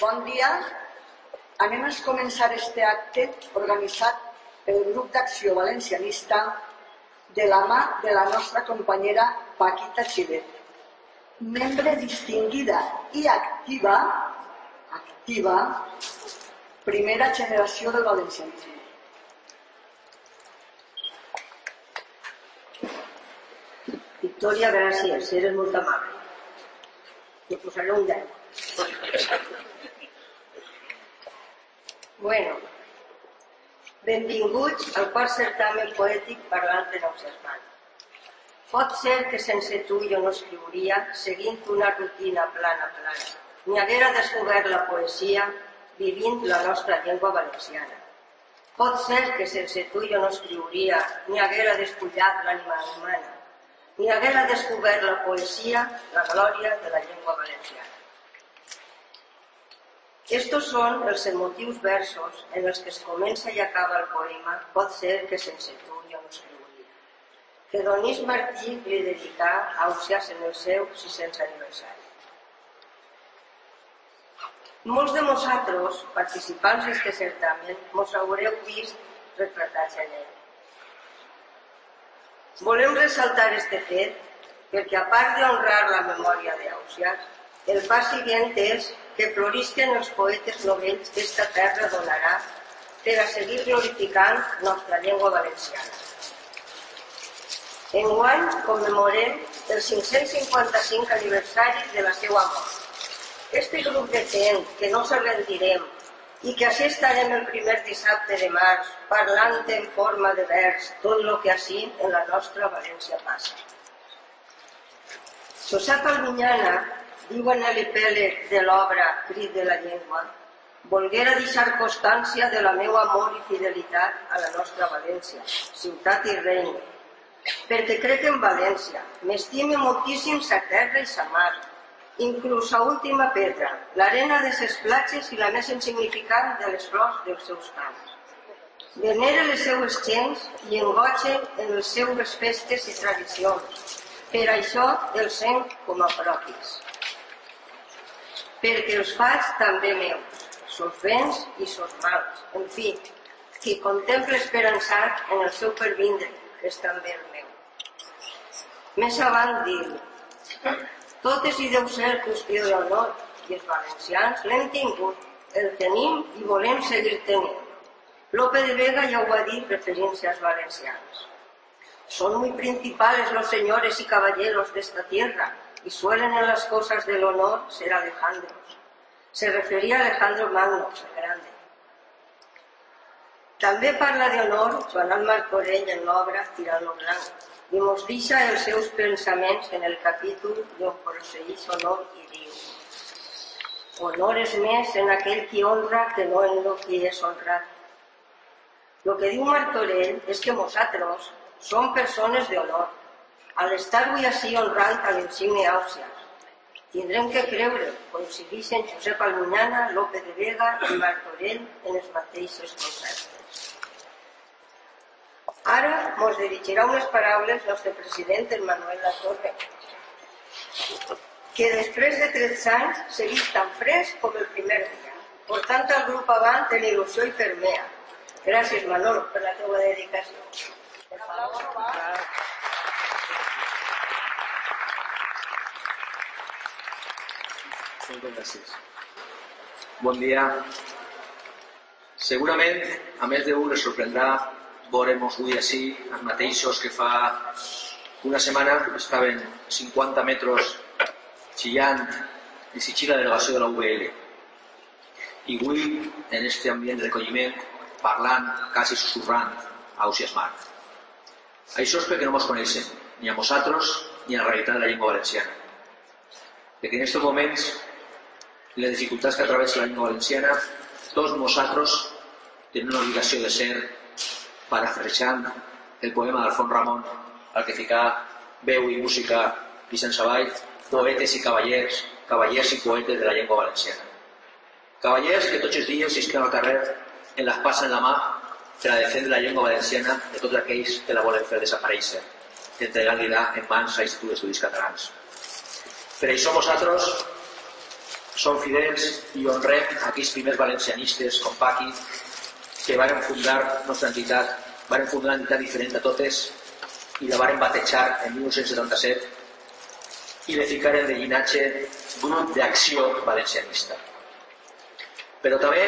Bon dia. Anem a començar este acte organitzat pel grup d'acció valencianista de la mà de la nostra companyera Paquita Xilet, membre distinguida i activa, activa, primera generació del valencianisme. Victoria, gràcies, eres molt amable. Te posaré un 10. Bueno, benvinguts al quart certamen poètic parlant de l'observant. Pot ser que sense tu jo no escriuria seguint una rutina plana plana, ni haguera descobert la poesia vivint la nostra llengua valenciana. Pot ser que sense tu jo no escriuria, ni haguera despullat l'ànima humana, ni haguera descobert la poesia, la glòria de la llengua valenciana. Estos són els emotius versos en els que es comença i acaba el poema Pot ser que sense tu jo no escriuria, que Donís Martí li dedicà a Ausiàs en el seu 600 aniversari. Molts de nosaltres, participants d'aquest certamen, mos haureu vist retratats en ell. Volem ressaltar este fet perquè, a part d'honrar la memòria d'Ausiàs, el pas següent és que florisquen els poetes novells que esta terra donarà per a seguir glorificant nostra llengua valenciana. Enguany commemorem el 555 aniversari de la seva mort. Este grup de gent que no se rendirem i que així estarem el primer dissabte de març parlant en forma de vers tot el que així en la nostra València passa. Josep Alminyana diu en l'epèleg de l'obra Crit de la llengua volguera deixar constància de la meva amor i fidelitat a la nostra València, ciutat i reina, perquè crec en València, m'estime moltíssim sa terra i sa mar, inclús a última pedra, l'arena de ses platges i la més insignificant de les flors dels seus camps. Venera les seues gens i engoixe en les seues festes i tradicions. Per això els sent com a propis. Perquè els faig també meus, sos béns i sos mals. En fi, qui contempla esperançat en el seu pervindre, que és també el meu. Més avant diu, totes hi deu ser qüestió d'honor i els valencians l'hem tingut, el tenim i volem seguir tenint. Lope de Vega ja ho va dir referint-se als valencians. Son muy principales los señores y caballeros de esta tierra y suelen en las cosas del honor ser Alejandros. Se refería a Alejandro Magno, el grande. També parla de honor Joan Martorell en l'obra Tirant lo Blanc, i mos deixa els seus pensaments en el capítol d'on procedeix honor i diu honor és més en aquell qui honra que no en lo qui és honrat. Lo que diu Martorell és que nosaltres som persones d'honor. Al estar avui així honrant a l'insigne Àusias, tindrem que creure, coincideixen Josep Almunyana, Lope de Vega i Martorell en els mateixos conceptes. Ara mos dirigirà unes paraules nostre president, el Manuel Latorre, que després de 13 anys seguís tan fresc com el primer dia, portant el grup avant en il·lusió i fermea. Gràcies, Manolo, per la teva dedicació. Per favor. Moltes gràcies. Bon dia. Segurament, a més d'un, es sorprendrà veurem avui així els mateixos que fa una setmana estaven 50 metres xillant exigir la delegació de la UBL. I avui, en aquest ambient de recolliment, parlant, quasi susurrant, a Smart. Això és perquè no ens coneixem, ni a nosaltres, ni a la realitat de la llengua valenciana. Perquè en aquests moments, i les dificultats que travessa la llengua valenciana, tots nosaltres tenim una obligació de ser parafrasejant el poema d'Alfons Ramon, al que fica veu i música Vicent Savall, poetes i cavallers, cavallers i poetes de la llengua valenciana. Cavallers que tots els dies s'isquen al carrer en l'espasa en la mà per a defendre la llengua valenciana de tots aquells que la volen fer desaparèixer, entregant-li en mans a l'Institut d'Estudis Catalans. Per això nosaltres som fidels i honrem aquells primers valencianistes com Paqui que van fundar nostra entitat, van fundar una entitat diferent a totes i la van batejar en 1977 i le ficaren de llinatge grup d'acció valencianista. Però també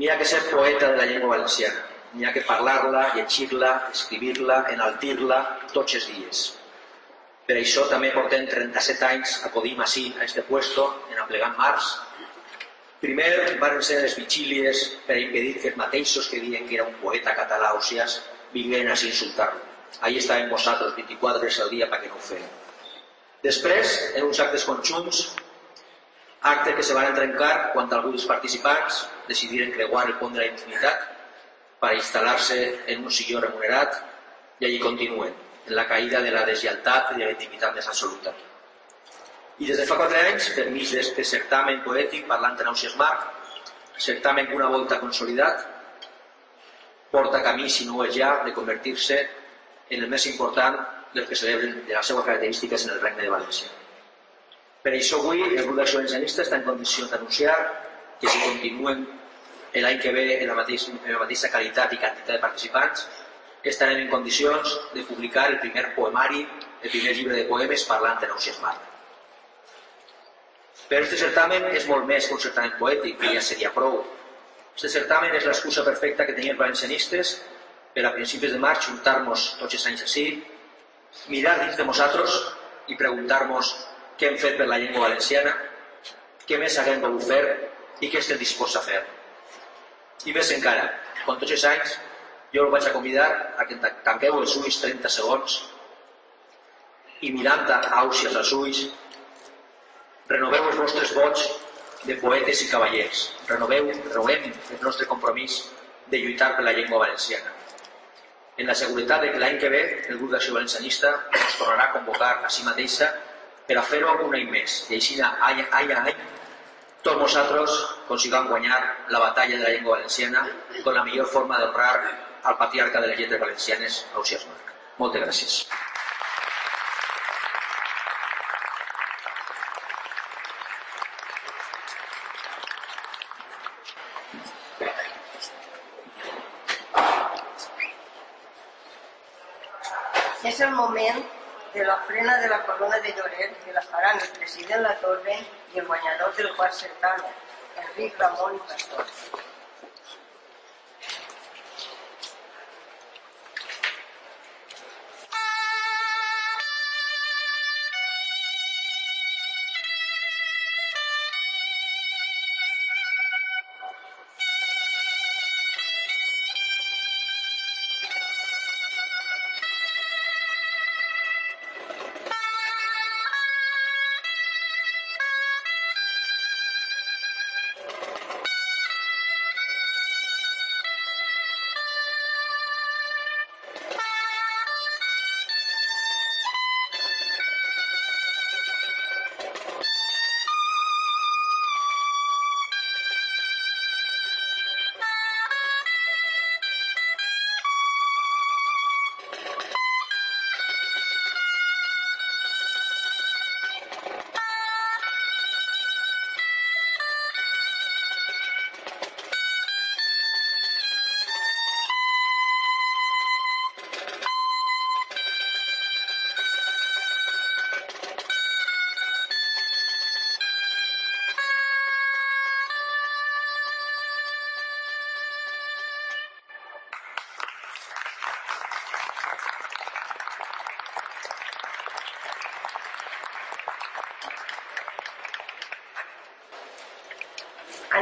n'hi ha que ser poeta de la llengua valenciana, n'hi ha que parlar-la, llegir-la, escriure-la, enaltir-la tots els dies. Per això també portem 37 anys acudim així a este puesto, en aplegant març. Primer van ser les vigílies per impedir que els mateixos que diuen que era un poeta català o sies vingueren a insultar-lo. Ahí estàvem vosaltres 24 hores al dia perquè no ho feien. Després, en uns actes conjunts, acte que se van trencar quan alguns participants decidiren creuar el pont de la intimitat per instal·lar-se en un silló remunerat i allí continuen, la caïda de la deslleialtat i de la intimitat més absoluta. I des de fa quatre anys, per mig d'aquest certamen poètic parlant en Ausias Marc, certamen que una volta consolidat, porta camí, si no ho és ja, de convertir-se en el més important del que celebren de les seves característiques en el Regne de València. Per això avui el grup d'acció valencianista està en condicions d'anunciar que si continuen l'any que ve en la, mateixa, en la mateixa qualitat i quantitat de participants, estarem en condicions de publicar el primer poemari, el primer llibre de poemes parlant de Nausias Marc. Però aquest certamen és molt més que un certamen poètic, que ja seria prou. Aquest certamen és l'excusa perfecta que tenien els valencianistes per a principis de març juntar-nos tots els anys així mirar dins de nosaltres i preguntar-nos què hem fet per la llengua valenciana, què més haguem volgut fer i què estem disposats a fer. I més encara, com tots els anys, jo el vaig convidar a que tanqueu els ulls 30 segons i mirant a àusies als ulls, renoveu els vostres vots de poetes i cavallers. Renoveu, renovem el nostre compromís de lluitar per la llengua valenciana en la seguretat de que l'any que ve el grup d'acció valencianista ens tornarà a convocar a si mateixa per a fer-ho un any més. I així, any, any a any, tots nosaltres consigam guanyar la batalla de la llengua valenciana con la millor forma d'honrar al patriarca de les lletres valencianes, Ausias Marc. Moltes gràcies. És el moment de la frena de la corona de Lloret que la faran el president La Torre i el guanyador del quart certamen, Enric Ramon Pastor.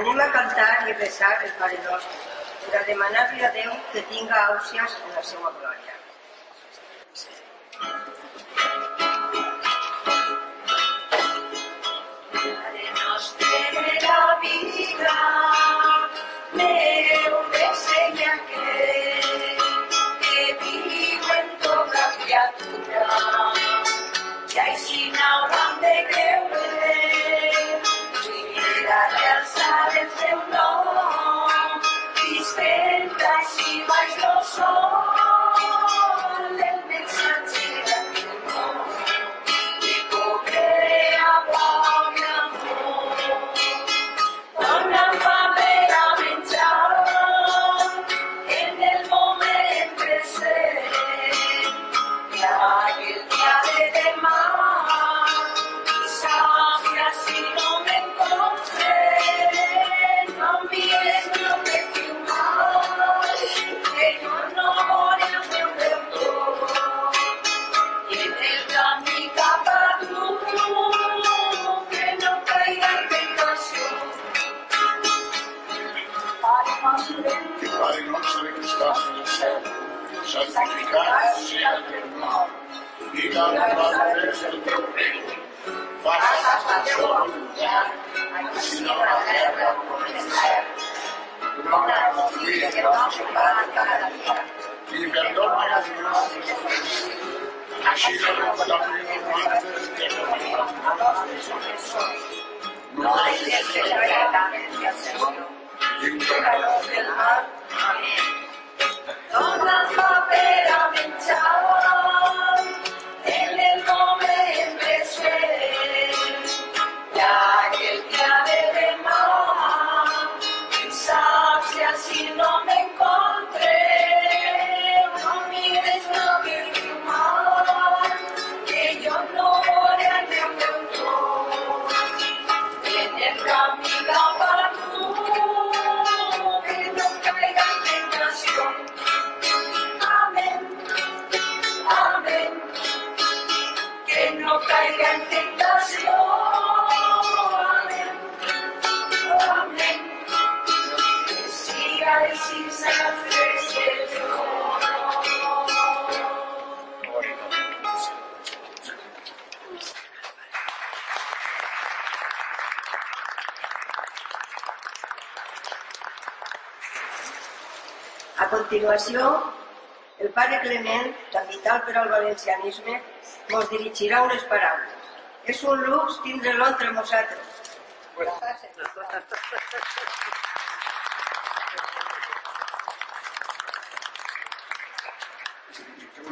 Anem a cantar i resar el Pare Nostre per a demanar-li a Déu que tinga àusies en la seva glòria. Santificat sia el teu nom. Vinga a nosaltres el teu regne. Faça's la teua voluntat, així a la terra com en el cel. Dona'ns avui el nostre pa de cada dia i perdona les nostres ofenses, així com perdonem nosaltres que perdonem als nostres ofensors. No deixes que caure la tentació i lliura't del mal. Amén. Dona'ns pa per A continuació, el pare Clement, capital per al valencianisme, ens dirigirà unes paraules. És un lux tindre-lo entre nosaltres.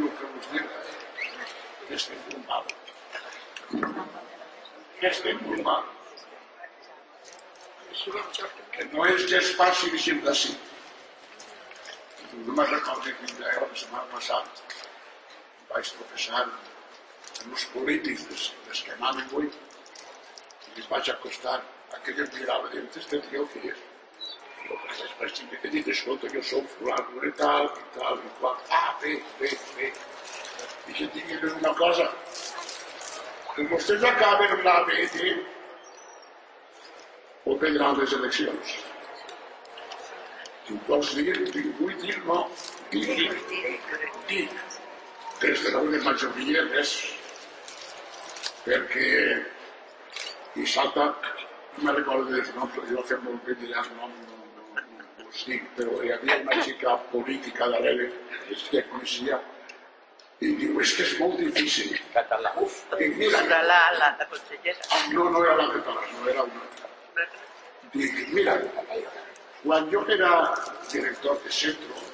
Yo lo que os digo es que es muy malo. Es que es muy malo. Que no és gens fàcil sempre així. Jo me'n recordo que un dia, la setmana passada, vaig professar en els polítics des, des que anaven avui i els vaig acostar. Aquell em mirava i diu, este tio qui és? Jo vaig dir, que dic, escolta, jo soc fulano i tal, i tal, i qual. Ah, bé, bé, bé. I que tinguin una cosa, que vostès acaben la BT o prendran les eleccions. Tu vols dir, dic, vull dir, no, dic, dic, des de la majoria és perquè dissabte, no me recordo dels noms, jo fem molt bé dirà el nom, no, dic, però hi havia una xica política darrere, és que coneixia, i diu, és que és molt difícil. Català. Dic, mira, Català, la, la consellera. no, no era la catalana, no era una altra. Dic, mira, quan jo era director de centro,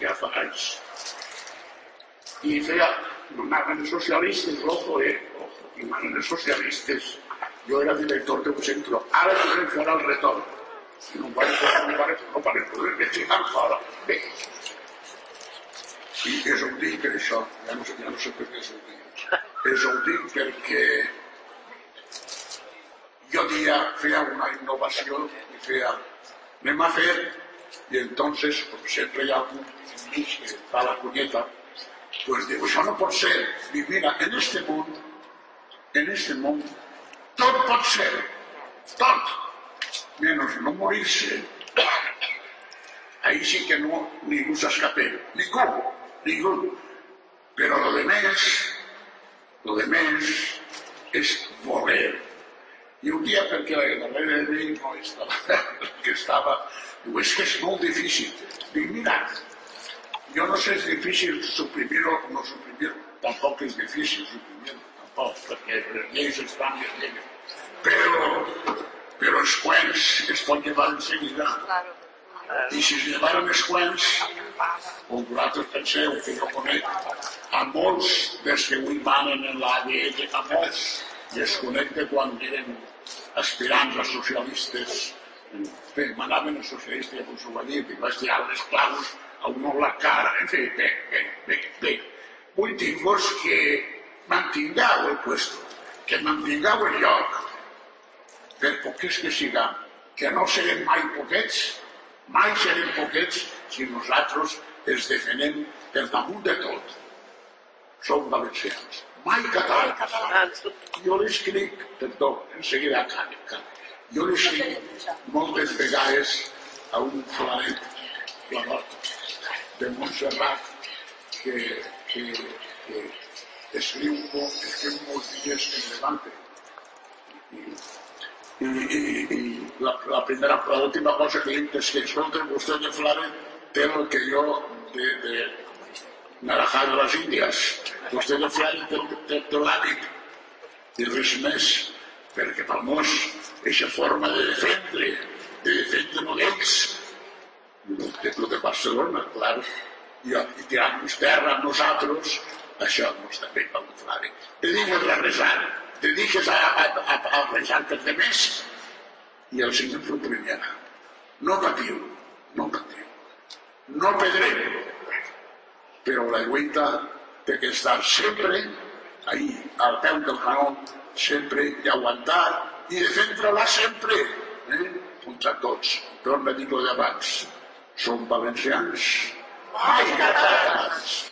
ja fa anys, i feia, anaven socialistes, ojo, eh, ojo, i anaven socialistes, jo era director d'un centro, ara fer el retorn. I no em van posar, no van poder me tirar fora. Bé, i és ho dic per això, ja no sé, ja no sé per què és ho dic. És ho dic perquè jo dia feia una innovació i feia, anem a fer, i entonces, com sempre hi ha algú enmig que fa la cunyeta, pues diu, això no pot ser. I mira, en este món, en este món, tot pot ser, tot, menos non morirse, aí sí que non ningún se escapeu. Ningún, ningún. Pero lo demés, lo demés es morrer. E un día, porque la guerra de México estaba, que estaba, digo, es que es moi difícil. Digo, mira, yo no sé si es difícil suprimirlo o no suprimirlo. Tampoco es difícil suprimirlo, tampoco, porque las leyes están bien. Pero pero els cuents es pot llevar enseguida. I si es llevaren els cuents, com vosaltres penseu que jo conec a molts dels que avui manen en l'ADN, a molts, i els conec de quan eren aspirants a socialistes. Bé, manaven els socialistes, ho va dir, i vaig tirar les claus a un a la cara, en fi, bé, bé, bé, bé. Vull dir-vos que mantingueu el puesto, que mantingueu el lloc, per poquets que siguem, que no serem mai poquets, mai serem poquets si nosaltres els defenem per damunt de tot. Som valencians, mai catalans. Catalans. Jo l'escric, perdó, en seguida acabo. Jo l'escric moltes vegades a un flanet, la nota. de Montserrat que, que, que escriu, escriu molts dies Levante. I, i, i, i la, la primera, l'última cosa que dic és que, escolta, vostè de Flare té el que jo de, de Narajá de les Índies, vostè de Flare té, té, té l'hàbit i res més, perquè pel mos, aquesta forma de defendre, de defendre models, de tot de Barcelona, clar, i, i tirant-nos terra a nosaltres, això mos també camuflava. Te digues a resar, te digues a, a, a, a resar per de més, i el Senyor t'ho premiarà. No patiu, no patiu. No pedrem, però la lluita té que estar sempre ahí, al peu del canó, sempre, i aguantar, i defendre-la sempre. Eh? Uns a tots. Torna a dir-ho d'abans. Som valencians. Mai catalans.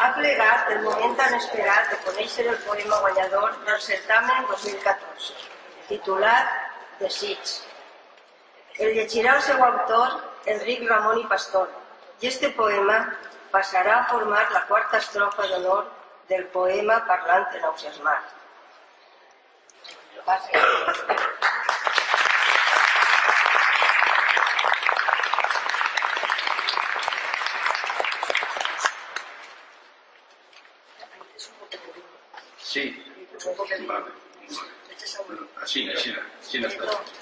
Ha plegat el moment tan esperat de conèixer el poema guanyador del certamen 2014, titulat Desig. El llegirà el seu autor, Enric Ramon i Pastor, i este poema passarà a formar la quarta estrofa d'honor del poema Parlant entusiasmat. Sí. Vale. Així, així, així està. Així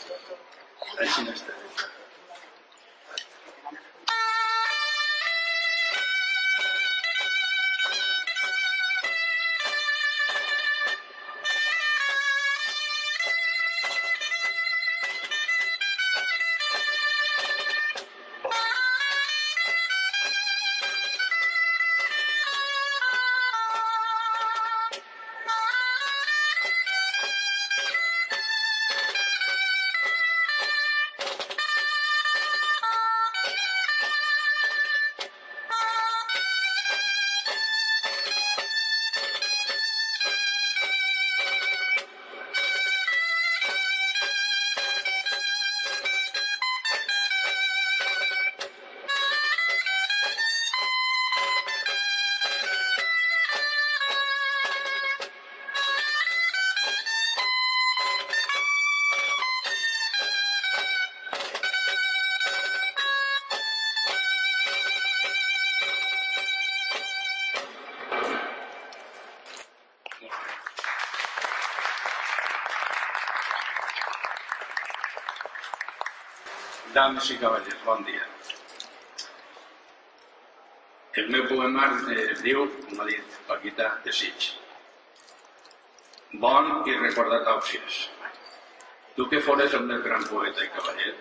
you. Dames i cavallers, bon dia. El meu poema es diu, com ha dit Paquita, Desig. Bon i recordat òpcies. Tu que fores el meu gran poeta i cavaller,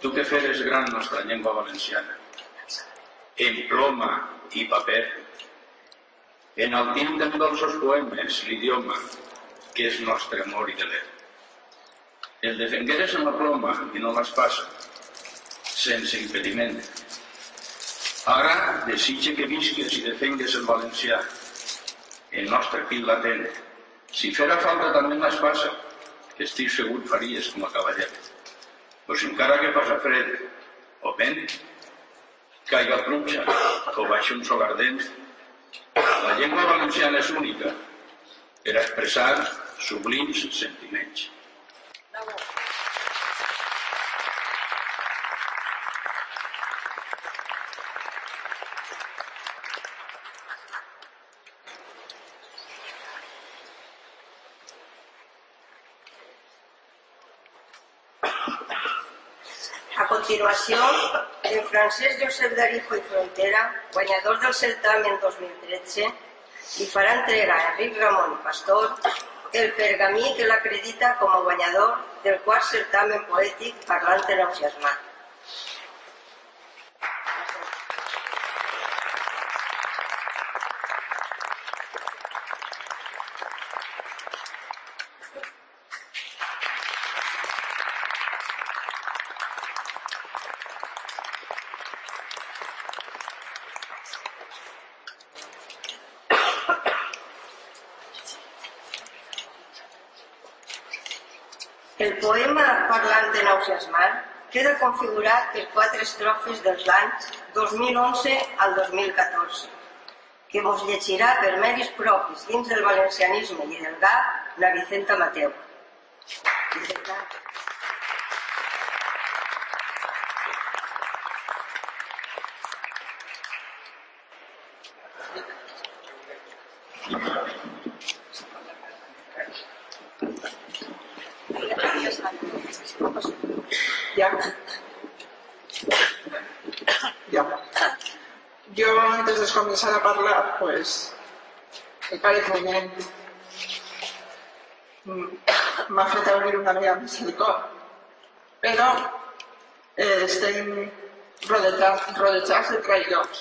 tu que feres gran nostra llengua valenciana, en ploma i paper, en el tim dels dolços poemes, l'idioma, que és nostre amor i deler. El defengueres en la ploma i no l'espasa, sense impediment. Ara desitge que visques i defengues el valencià, el nostre fill latent. Si fera falta també l'espasa, que estic segur faries com a cavaller. Pues encara que passa fred o vent, caiga pluja o baixi un sol ardent, la llengua valenciana és única per expressar sublims sentiments. A continuació, en Francesc Josep Darijo i Frontera, guanyador del certamen 2013, li farà entregar a Enric Ramon Pastor el pergamí que l'acredita com a guanyador del quart certamen poètic Parlant entusiasmat. El poema parlant de entusiasmant queda configurat per quatre estrofes dels anys 2011 al 2014, que vos llegirà per medis propis dins del valencianisme i del GAP la Vicenta Mateu. Vicenta. Començar a parlar, pues, el pare Clement mm, m'ha fet obrir una mica més el cor. Però eh, estem rodejats, de traïdors.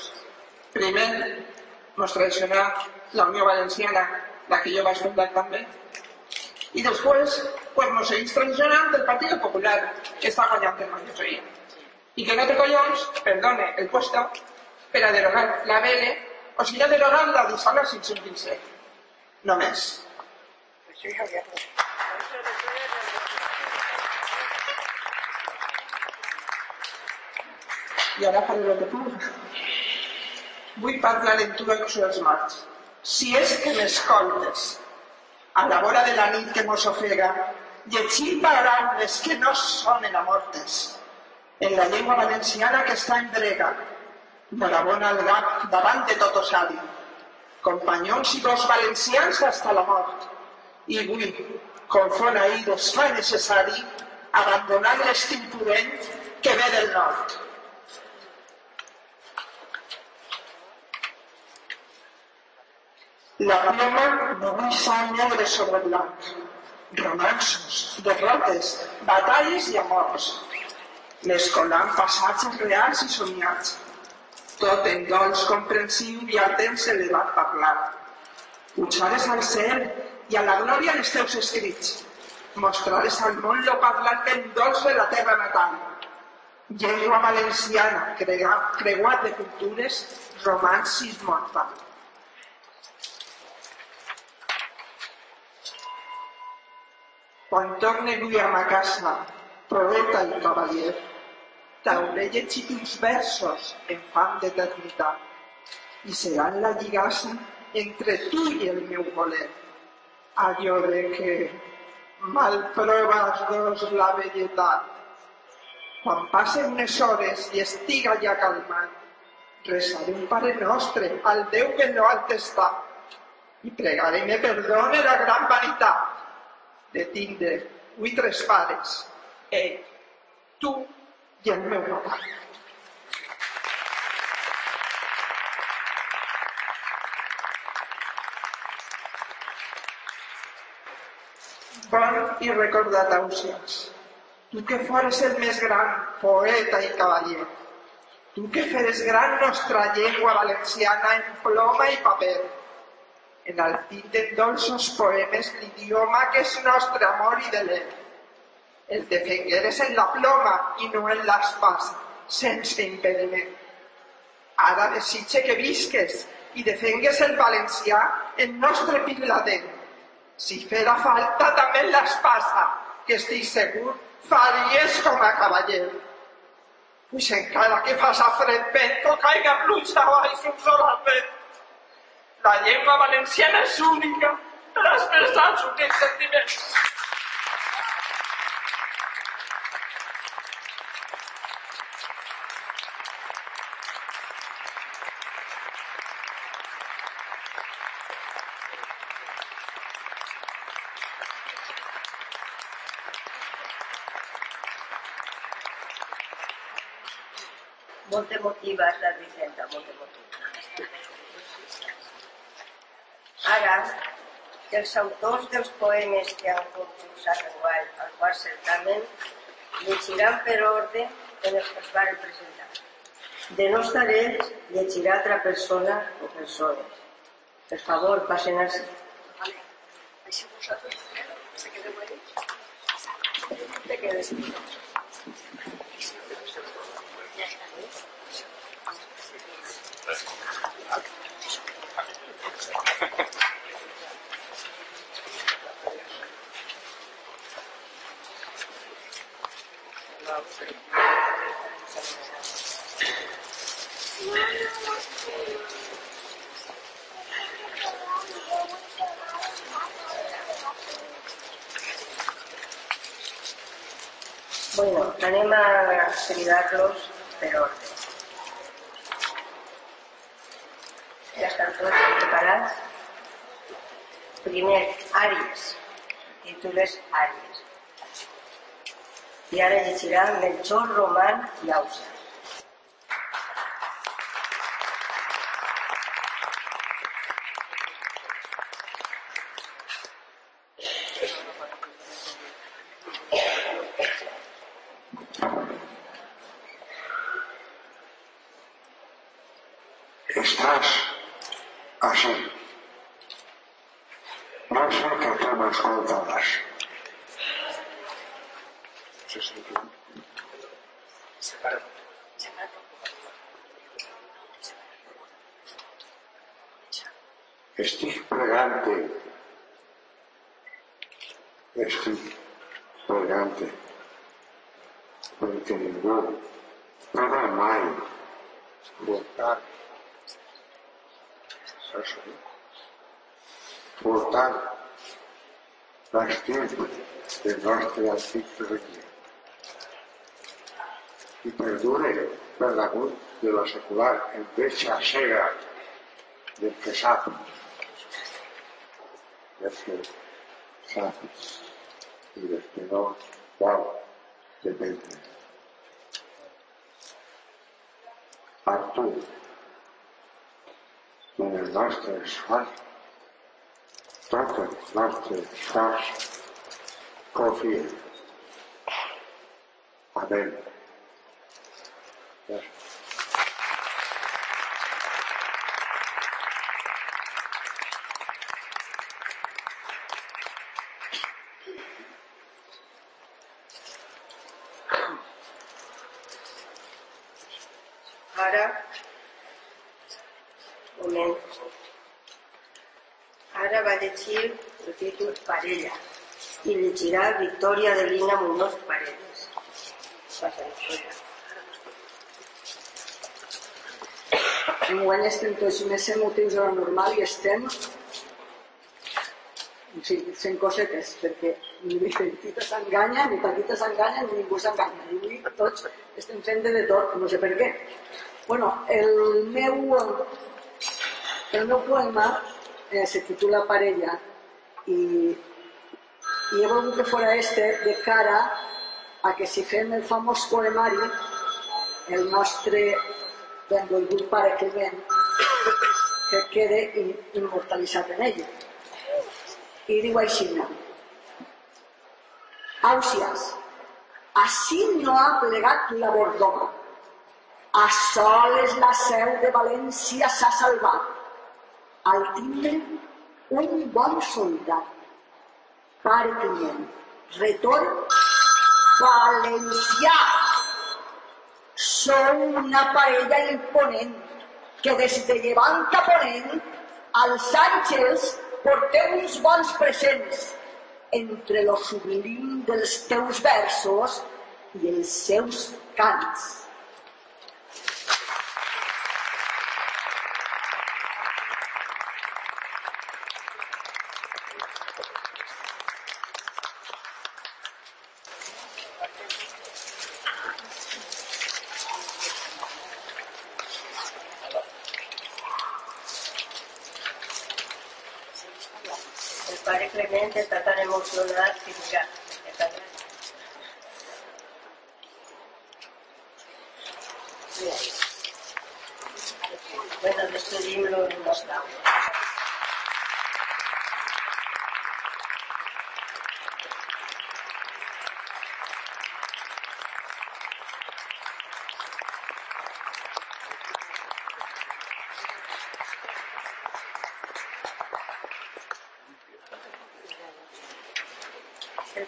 Primer, traicionà la Unió Valenciana, la que jo vaig fundar també, i després pues, nos seguís traicionant el Partit Popular, que està guanyant en majoria. I que no té collons, perdone, el puesto, per a derogar la BL, o sigui, derogar la d'Isala 515. Només. I ara faré el que puc. Vull parlar en tu dels marcs. Si és que m'escoltes, a la vora de la nit que mos ofega, llegir paraules que no sonen a mortes, en la llengua valenciana que està en brega, Morabona al gap davant de tot osadi, companyons i dos valencians hasta la mort, i avui, com fon ahir, es fa necessari abandonar l'estim purent que ve del nord. La ploma no deixa negre sobre blanc. Romansos, derrotes, batalles i amors. Mescolant passatges reals i somiats. Tot en dolç comprensiu i al temps elevat parlar. Pujares al cel i a la glòria dels teus escrits. Mostrares al món lo parlant ben dolç de la terra natal. Llengua valenciana, creuat de cultures, romans i mortal. Quan torne avui a ma casa, poeta i cavalier, t'hauré llegit uns versos en fam d'eternitat i seran la lligassa entre tu i el meu voler. Allò de que mal proves dos la velletat. Quan passen unes hores i estiga ja calmat, resaré un pare nostre al Déu que no alt està i pregaré me perdone la gran vanitat de tindre avui tres pares, ell, tu i el meu papa. Bon i recordat Ausias, tu que fores el més gran poeta i cavaller, tu que feres gran nostra llengua valenciana en ploma i paper, enalciten dolços poemes l'idioma que és nostre amor i deler. El defengueres en la ploma i no en l'espasa, sense impediment. Ara desitge que visques i defengues el valencià en nostre pilatent. Si fera falta també l'espasa, que estic segur faries com a cavaller. Pues encara que fas a fred vent o caiga pluja o hagi un sol al vent, la llengua valenciana és única per expressar els únics sentiments. Molt emotiva és la Vicenta, molt emotiva. Ara, els autors dels poemes que han concursat enguany al quart certamen llegiran per ordre en els que es van presentar. De no estar ells, llegirà altra persona o persones. Per favor, passen així. Així vosaltres se quedeu ahí. Te quedes. Bueno, anem a cridar-los per ordre. Ja estan tots preparats? Primer, Àries. El títol és Àries. I ara llegirà Melchor, Roman i Ausa. Estás así. No sé qué temas con todas. Estic pregante. Estic pregante. Perquè ningú no va mai portar això. Portar l'estim del nostre antic regne. I perdure per damunt de la secular enveja cega del que sap. Del que sap i del que no vol dependre. Artur, en el nostre esforç, tot el nostre esforç confia. Amén. Gràcies. Ara, moment. Ara va llegir el títol Parella i llegirà Victòria de Lina Muñoz Paredes. Enguany estem tots més emotius de lo normal i estem sí, fent cosetes, perquè ni petita s'enganya, ni petita s'enganya, ni ningú s'enganya. Avui tots estem fent de, de tot, no sé per què. Bueno, el meu, el meu poema eh, se titula Parella i, i he volgut que fora este de cara a que si fem el famós poemari el nostre benvolgut pare Climent que quede immortalitzat en ell. I diu així, Àusies, així no ha plegat la Bordoma. A soles la seu de València s'ha salvat. Al timbre, un bon soldat. Climent, retorn valencià. Sou una parella imponent que des de llevant a ponent als àngels porteu uns bons presents entre lo sublim dels teus versos i els seus cants. El pare Clement està tan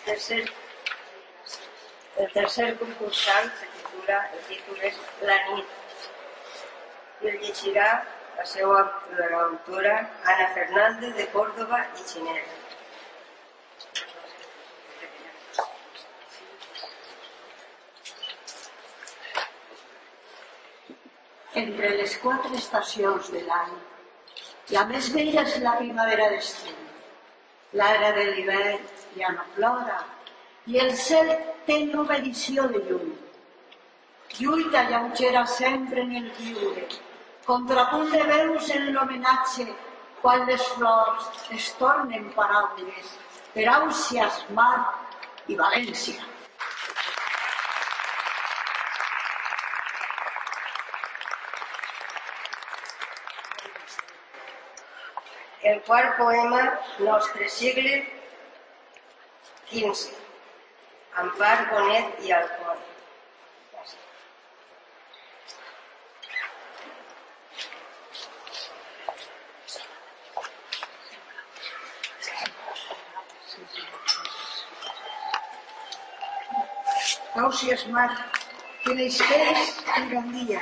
tercer, el tercer concursant se titula, el títol és La nit, i el llegirà la seva autora Ana Fernández de Córdoba i Xinera. entre les quatre estacions de l'any. La més vella és la primavera d'estiu, l'ara de l'hivern, ja no plora, i el cel té l'obedició de llum. Lluita lleugera sempre en el lliure, contrapunt de veus en l'homenatge, quan les flors es tornen paraules per Àusias, mar i València. El quart poema, Nostre sigle, 15. Ampar, Bonet i Alcoi. Causias Mar, tenéis tres en Gandia,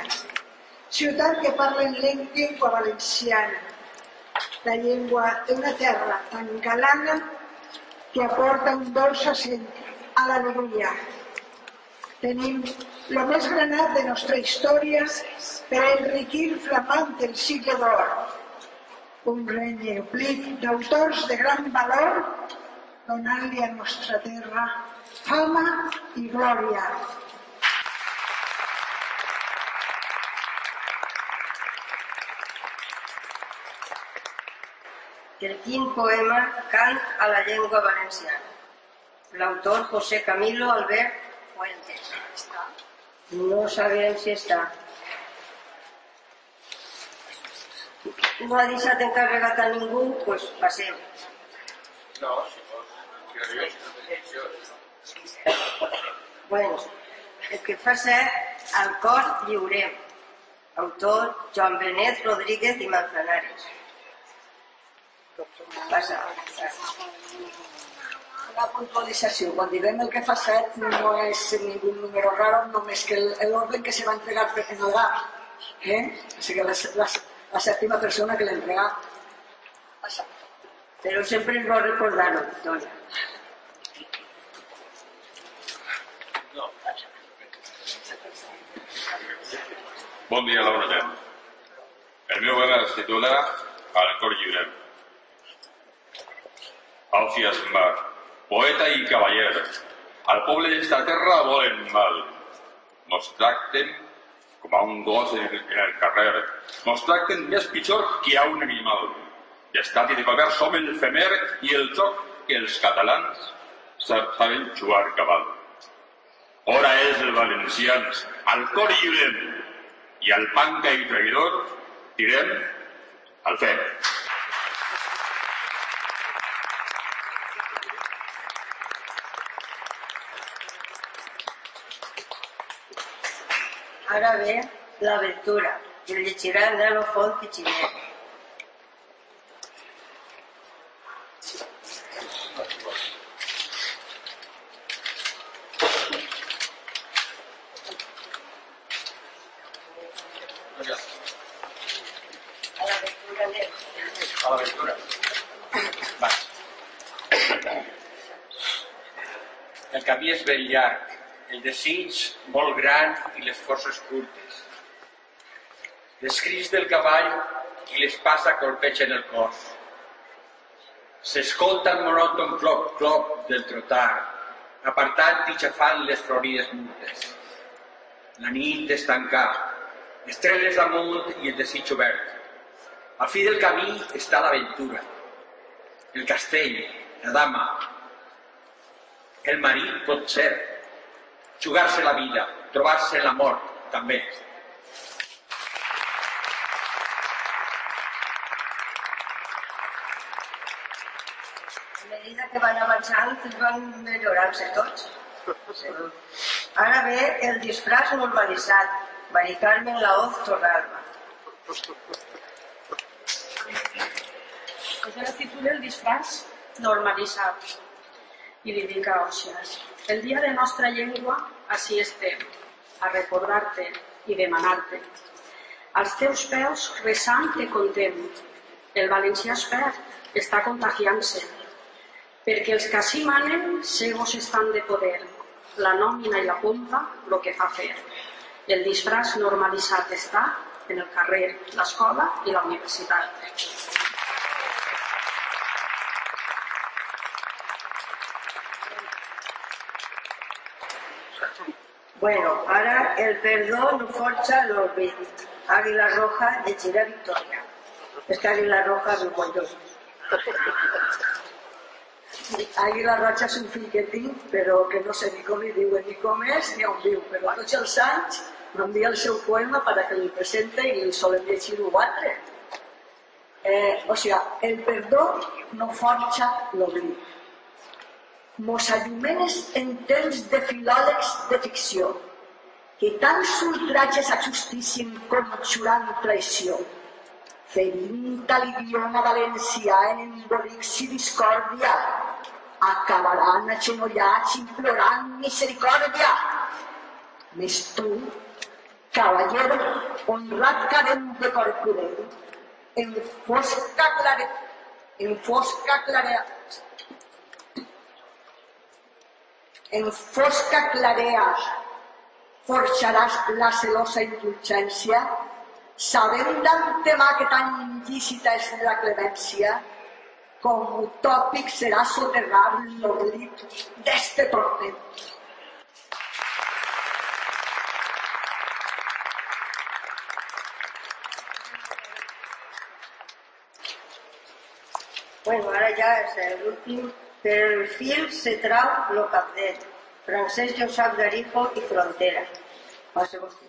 ciutat que parlen llengua valenciana, la llengua d'una terra tan galana que aporta un dolç accent a l'alegria. Tenim el més granat de nostra història per enriquir flamant el cicle d'or. Un reny oblic d'autors de gran valor donant-li a nostra terra fama i glòria. El quint poema, Cant a la llengua valenciana. L'autor José Camilo Albert Fuentes. No sabem si està. No ha deixat encarregat a ningú, doncs pues passem. No, si vols. Curiós. Bueno, el que fa ser al cor lliurem. Autor Joan Benet Rodríguez i Manzanares. Passa. Una puntualització. Quan diguem el que fa set no és ningú número raro, només que orden que se va entregar en el GAP. ¿eh? Así que la, la, la sèptima persona que l'entrega passa. Però sempre ens vol recordar-ho, Victòria. Bon dia, Laura Llem. El meu poema es titula Al cor lliure. Alfias Mar, poeta i cavaller, al poble d'esta terra volen mal. Nos tracten com a un gos en el, en el carrer. Nos tracten més pitjor que a un animal. D'estat i de govern som el femer i el joc que els catalans saben jugar cabal. Ora és el valencians, al cor lliurem, i al panca i traïdor tirem al fe. Ara ve l'aventura, el llegirà Nano Font anem. A l'aventura. Va. El camí és ben llarg, el desig molt gran i les forces curtes. Les crits del cavall i l'espasa colpegen el cos. S'escolta el monòton clop-clop del trotar, apartant i xafant les florides mutes. La nit és tancar, estreles damunt i el desig obert. Al fi del camí està l'aventura, el castell, la dama, el marit pot ser, jugar-se la vida, trobar-se la mort, també. A medida que van avançant, van millorant-se tots. Ara ve el disfraç normalitzat, Mari Carmen Laoz Torralba. Pues el títol del disfraç normalitzat i li dic a Òxies, el dia de nostra llengua, així estem, a recordar-te i demanar-te. Als teus peus, resant, te contem. El valencià expert està contagiant-se, perquè els que així manen, cegos estan de poder. La nòmina i la pompa, lo que fa fer. El disfraç normalitzat està en el carrer, l'escola i la universitat. Bueno, ara el perdó no força l'olvid. Àguila Roja de Gira Victòria. És que Àguila Roja viu molt lluny. Àguila Roja és un fill que però que no sé ni com li diuen ni com és ni on viu. Però tots els anys m'envia el seu poema perquè li presente i li solem llegir-ho altre. Eh, o sigui, el perdó no forja l'oblit. Mos allumenes en temps de filòlegs de ficció, que tants ultratges ajustissin conjurant traïció, ferint l'idioma valencià en embolics i discòrdia, acabaran agenollats implorant misericòrdia. Més tu, cavaller honrat cadent de corpudent, en fosca clare, en fosca clare, en fosca clarea forjaràs la celosa indulgència, sabent d'antemà que tan ilícita és la clemència, com utòpic serà soterrar l'oblit d'este torment. Bueno, ara ja és l'últim. Per el fil se trau lo capdet. Francesc Josep Garijo i Frontera. Passa vostè.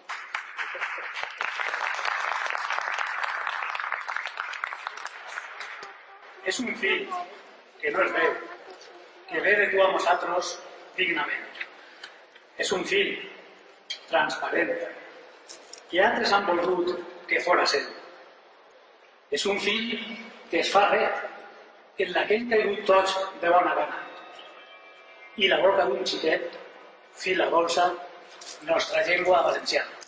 És un fill que no és veu, que ve de tu a nosaltres dignament. És un fill transparent, que altres han volgut que fora seu. És un fill que es fa ret, en la que hem caigut tots de bona gana. I la boca d'un xiquet fila dolça nostra llengua valenciana.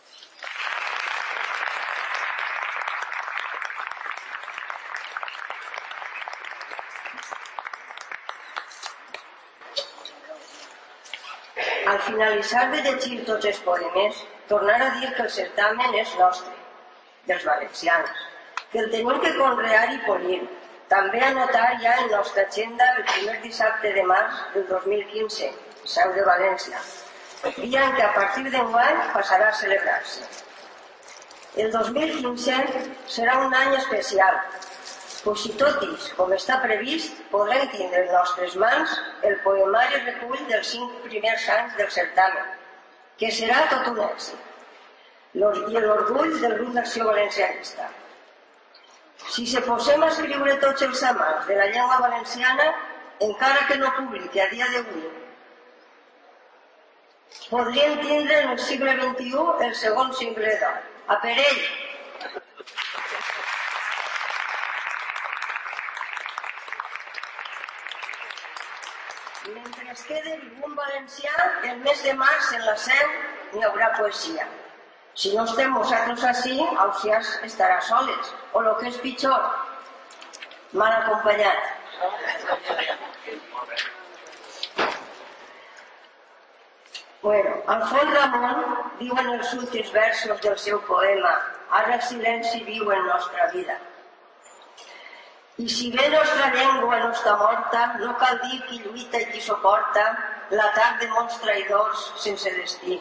Al finalitzar de llegir tots els poemes, tornar a dir que el certamen és nostre, dels valencians, que el tenim que conrear i polir. També anotar ja en nostra agenda el primer dissabte de març del 2015, seu de València, dia en què a partir d'enguany passarà a celebrar-se. El 2015 serà un any especial, pues si tot és com està previst, podrem tindre en nostres mans el poemari recull dels cinc primers anys del certamen, que serà tot un èxit. I l'orgull del grup d'acció valencianista. Si se posem a escriure tots els amants de la llengua valenciana, encara que no publiqui a dia d'avui, podrien tindre en el segle XXI el segon segle d'or. A per ell, Mentre es quede un valencià, el mes de març en la seu n'hi haurà poesia. Si no estem nosaltres així, Ausiàs estarà soles. O el que és pitjor, mal acompanyat. Bueno, Alfons Ramon diu en els últims versos del seu poema Ara el silenci viu en nostra vida. I si bé nostra llengua no està morta, no cal dir qui lluita i qui suporta l'atac de molts traïdors sense destí.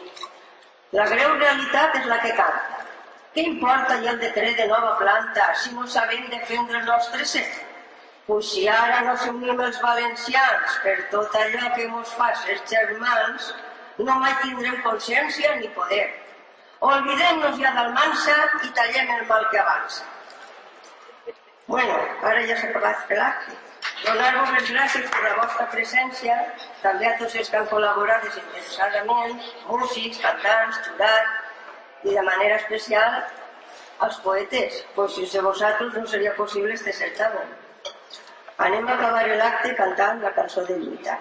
La greu realitat és la que canta. Què importa ja el decret de nova planta si no sabem defendre el nostre ser? Pues si ara no s'unim els valencians per tot allò que mos fa ser germans, no mai tindrem consciència ni poder. Olvidem-nos ja del mansa i tallem el mal que avança. Bueno, ara ja acabat el acte. Donar-vos les gràcies per la vostra presència, també a tots els que han col·laborat desinteressadament, músics, cantants, jurat, i de manera especial als poetes, pues sense vosaltres no seria possible este certamen. Anem a acabar l'acte cantant la cançó de lluita.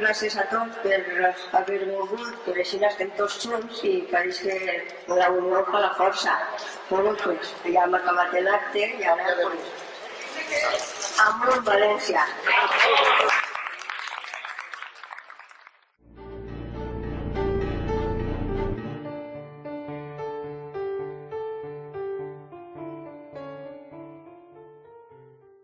Gràcies a tots per haver vingut, per així estem tots junts i pareix que la unió fa la força. Bueno, pues, ja hem acabat l'acte i ara pues, amunt València.